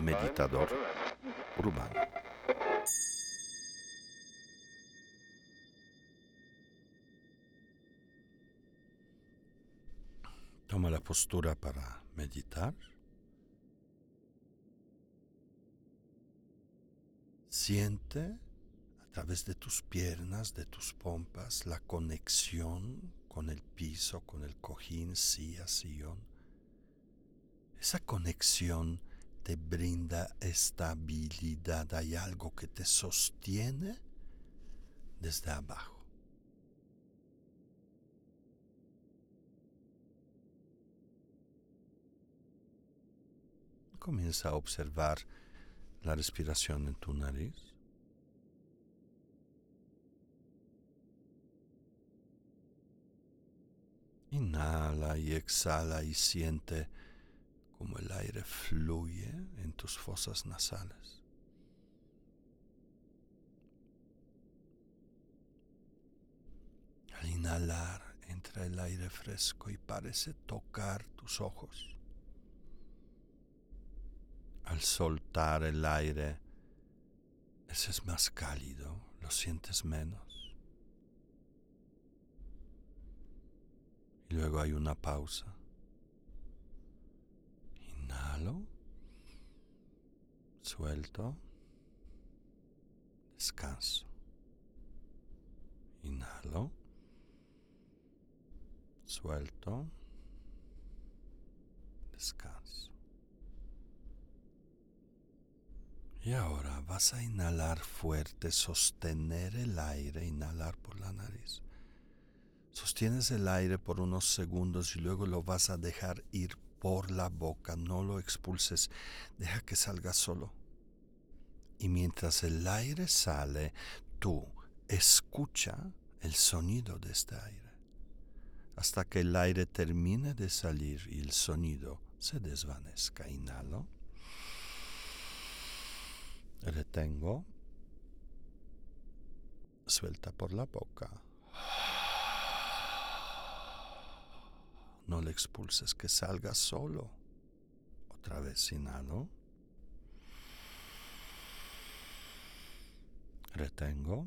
Meditador urbano. Toma la postura para meditar. Siente a través de tus piernas, de tus pompas, la conexión con el piso, con el cojín, silla, sillón. Esa conexión te brinda estabilidad, hay algo que te sostiene desde abajo. Comienza a observar la respiración en tu nariz. Inhala y exhala y siente como el aire fluye en tus fosas nasales. Al inhalar entra el aire fresco y parece tocar tus ojos al soltar el aire, ese es más cálido, lo sientes menos. Y luego hay una pausa. Inhalo, suelto, descanso. Inhalo, suelto, descanso. Y ahora vas a inhalar fuerte, sostener el aire, inhalar por la nariz. Sostienes el aire por unos segundos y luego lo vas a dejar ir por la boca. No lo expulses, deja que salga solo. Y mientras el aire sale, tú escucha el sonido de este aire. Hasta que el aire termine de salir y el sonido se desvanezca. Inhalo. Retengo. Suelta por la boca. No le expulses, que salga solo. Otra vez inhalo. Retengo.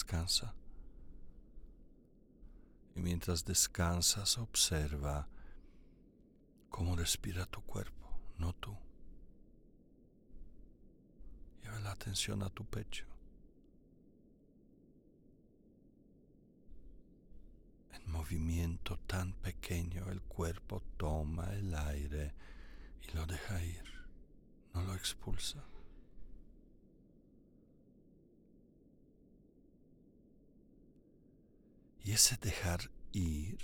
Descansa. Y mientras descansas, observa cómo respira tu cuerpo, no tú. la atención a tu pecho. En movimiento tan pequeño el cuerpo toma el aire y lo deja ir, no lo expulsa. Y ese dejar ir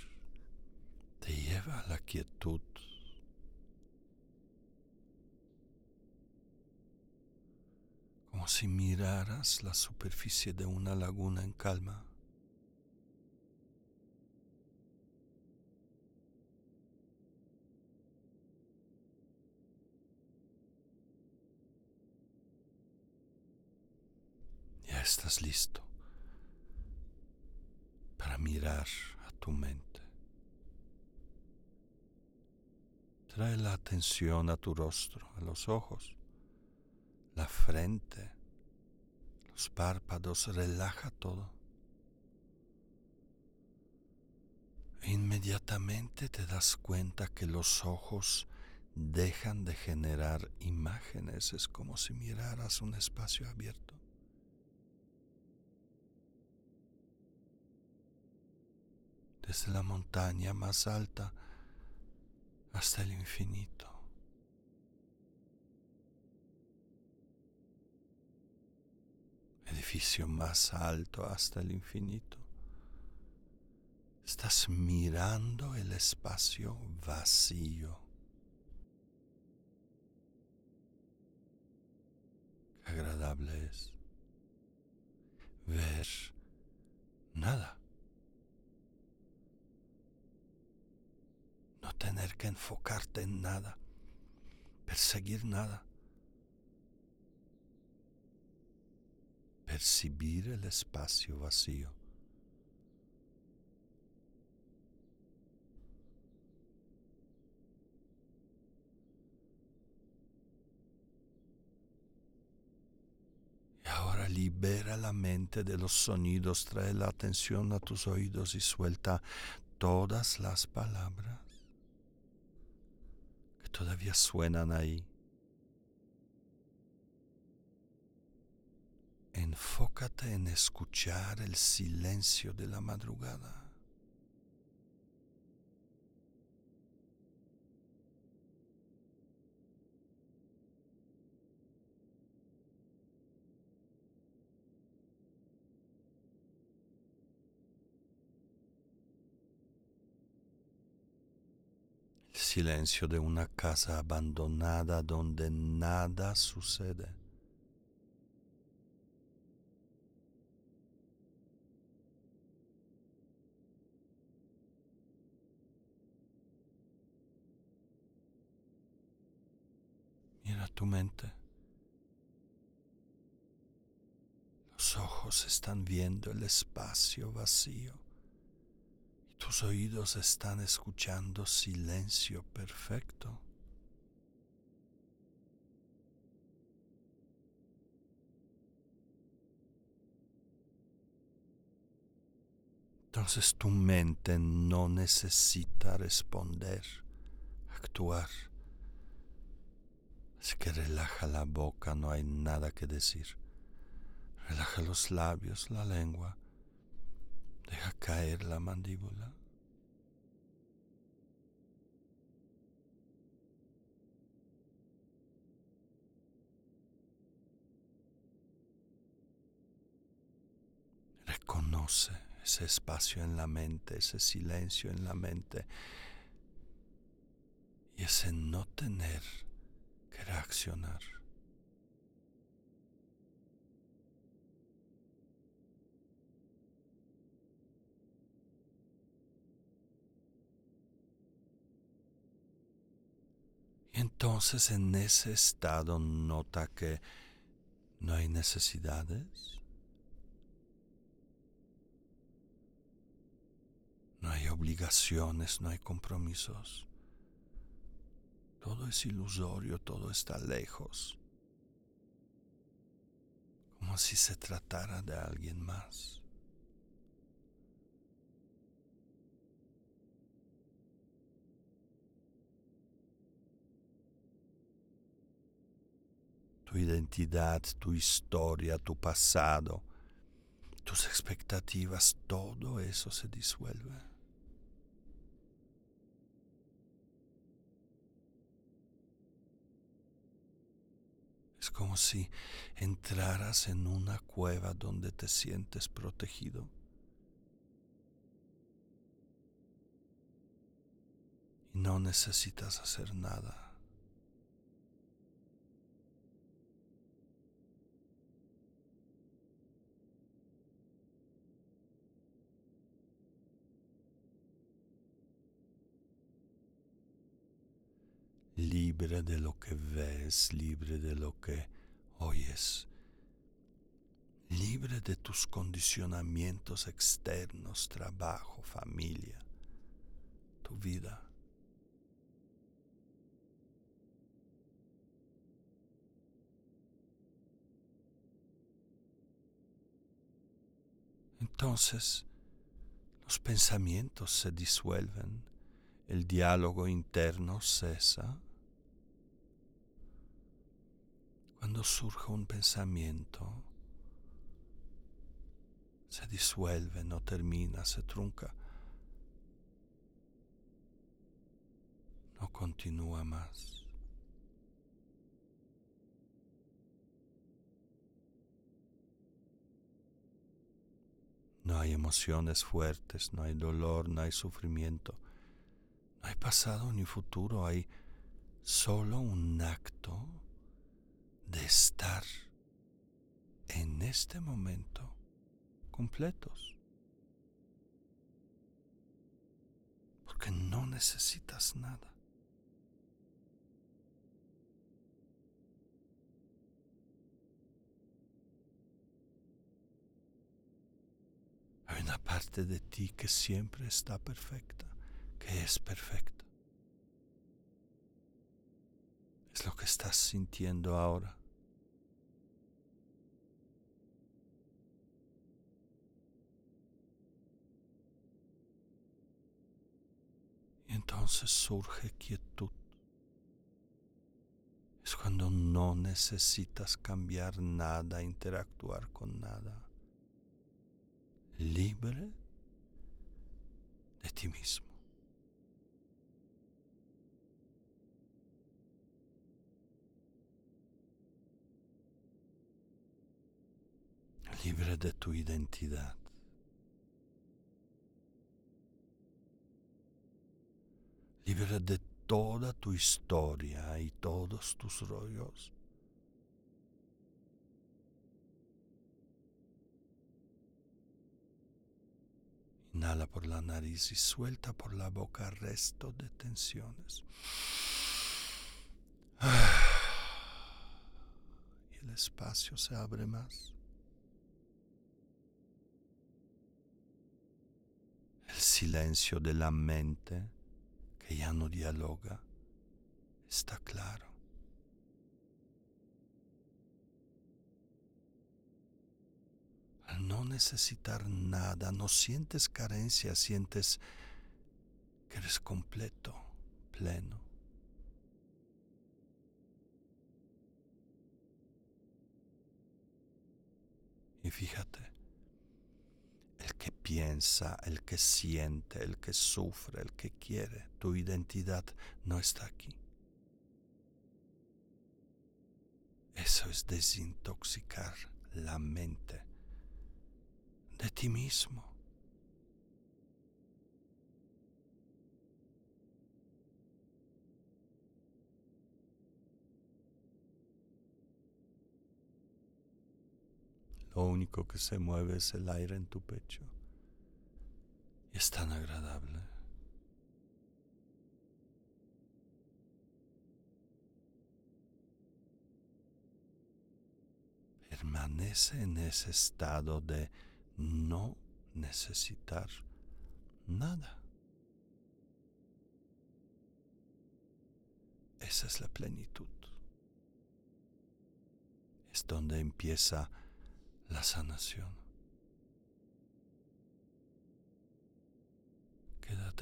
te lleva a la quietud como si miraras la superficie de una laguna en calma. Ya estás listo mirar a tu mente. Trae la atención a tu rostro, a los ojos, la frente, los párpados, relaja todo. E inmediatamente te das cuenta que los ojos dejan de generar imágenes, es como si miraras un espacio abierto. Desde la montaña más alta hasta el infinito. Edificio más alto hasta el infinito. Estás mirando el espacio vacío. Qué agradable es ver nada. No tener que enfocarte en nada, perseguir nada, percibir el espacio vacío. Ahora libera la mente de los sonidos, trae la atención a tus oídos y suelta todas las palabras todavía suenan ahí. Enfócate en escuchar el silencio de la madrugada. Silencio de una casa abandonada donde nada sucede. Mira tu mente. Los ojos están viendo el espacio vacío. Tus oídos están escuchando silencio perfecto. Entonces tu mente no necesita responder, actuar. Así que relaja la boca, no hay nada que decir. Relaja los labios, la lengua Deja caer la mandíbula. Reconoce ese espacio en la mente, ese silencio en la mente y ese no tener que reaccionar. Entonces en ese estado nota que no hay necesidades, no hay obligaciones, no hay compromisos. Todo es ilusorio, todo está lejos, como si se tratara de alguien más. Tu identidad, tu historia, tu pasado, tus expectativas, todo eso se disuelve. Es como si entraras en una cueva donde te sientes protegido. Y no necesitas hacer nada. Libre de lo que ves, libre de lo que oyes, libre de tus condicionamientos externos, trabajo, familia, tu vida. Entonces los pensamientos se disuelven, el diálogo interno cesa. Cuando surge un pensamiento, se disuelve, no termina, se trunca, no continúa más. No hay emociones fuertes, no hay dolor, no hay sufrimiento, no hay pasado ni futuro, hay solo un acto de estar en este momento completos. Porque no necesitas nada. Hay una parte de ti que siempre está perfecta, que es perfecta. Es lo que estás sintiendo ahora. Entonces surge quietud. Es cuando no necesitas cambiar nada, interactuar con nada. Libre de ti mismo. Libre de tu identidad. De toda tu historia y todos tus rollos. Inhala por la nariz y suelta por la boca resto de tensiones. Y el espacio se abre más. El silencio de la mente que ya no dialoga, está claro. Al no necesitar nada, no sientes carencia, sientes que eres completo, pleno. Y fíjate, piensa, el que siente, el que sufre, el que quiere. Tu identidad no está aquí. Eso es desintoxicar la mente de ti mismo. Lo único que se mueve es el aire en tu pecho. Es tan agradable. Permanece en ese estado de no necesitar nada. Esa es la plenitud. Es donde empieza la sanación.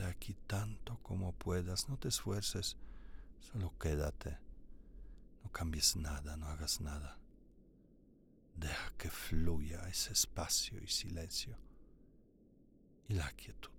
Aquí tanto como puedas, no te esfuerces, solo quédate. No cambies nada, no hagas nada. Deja que fluya ese espacio y silencio y la quietud.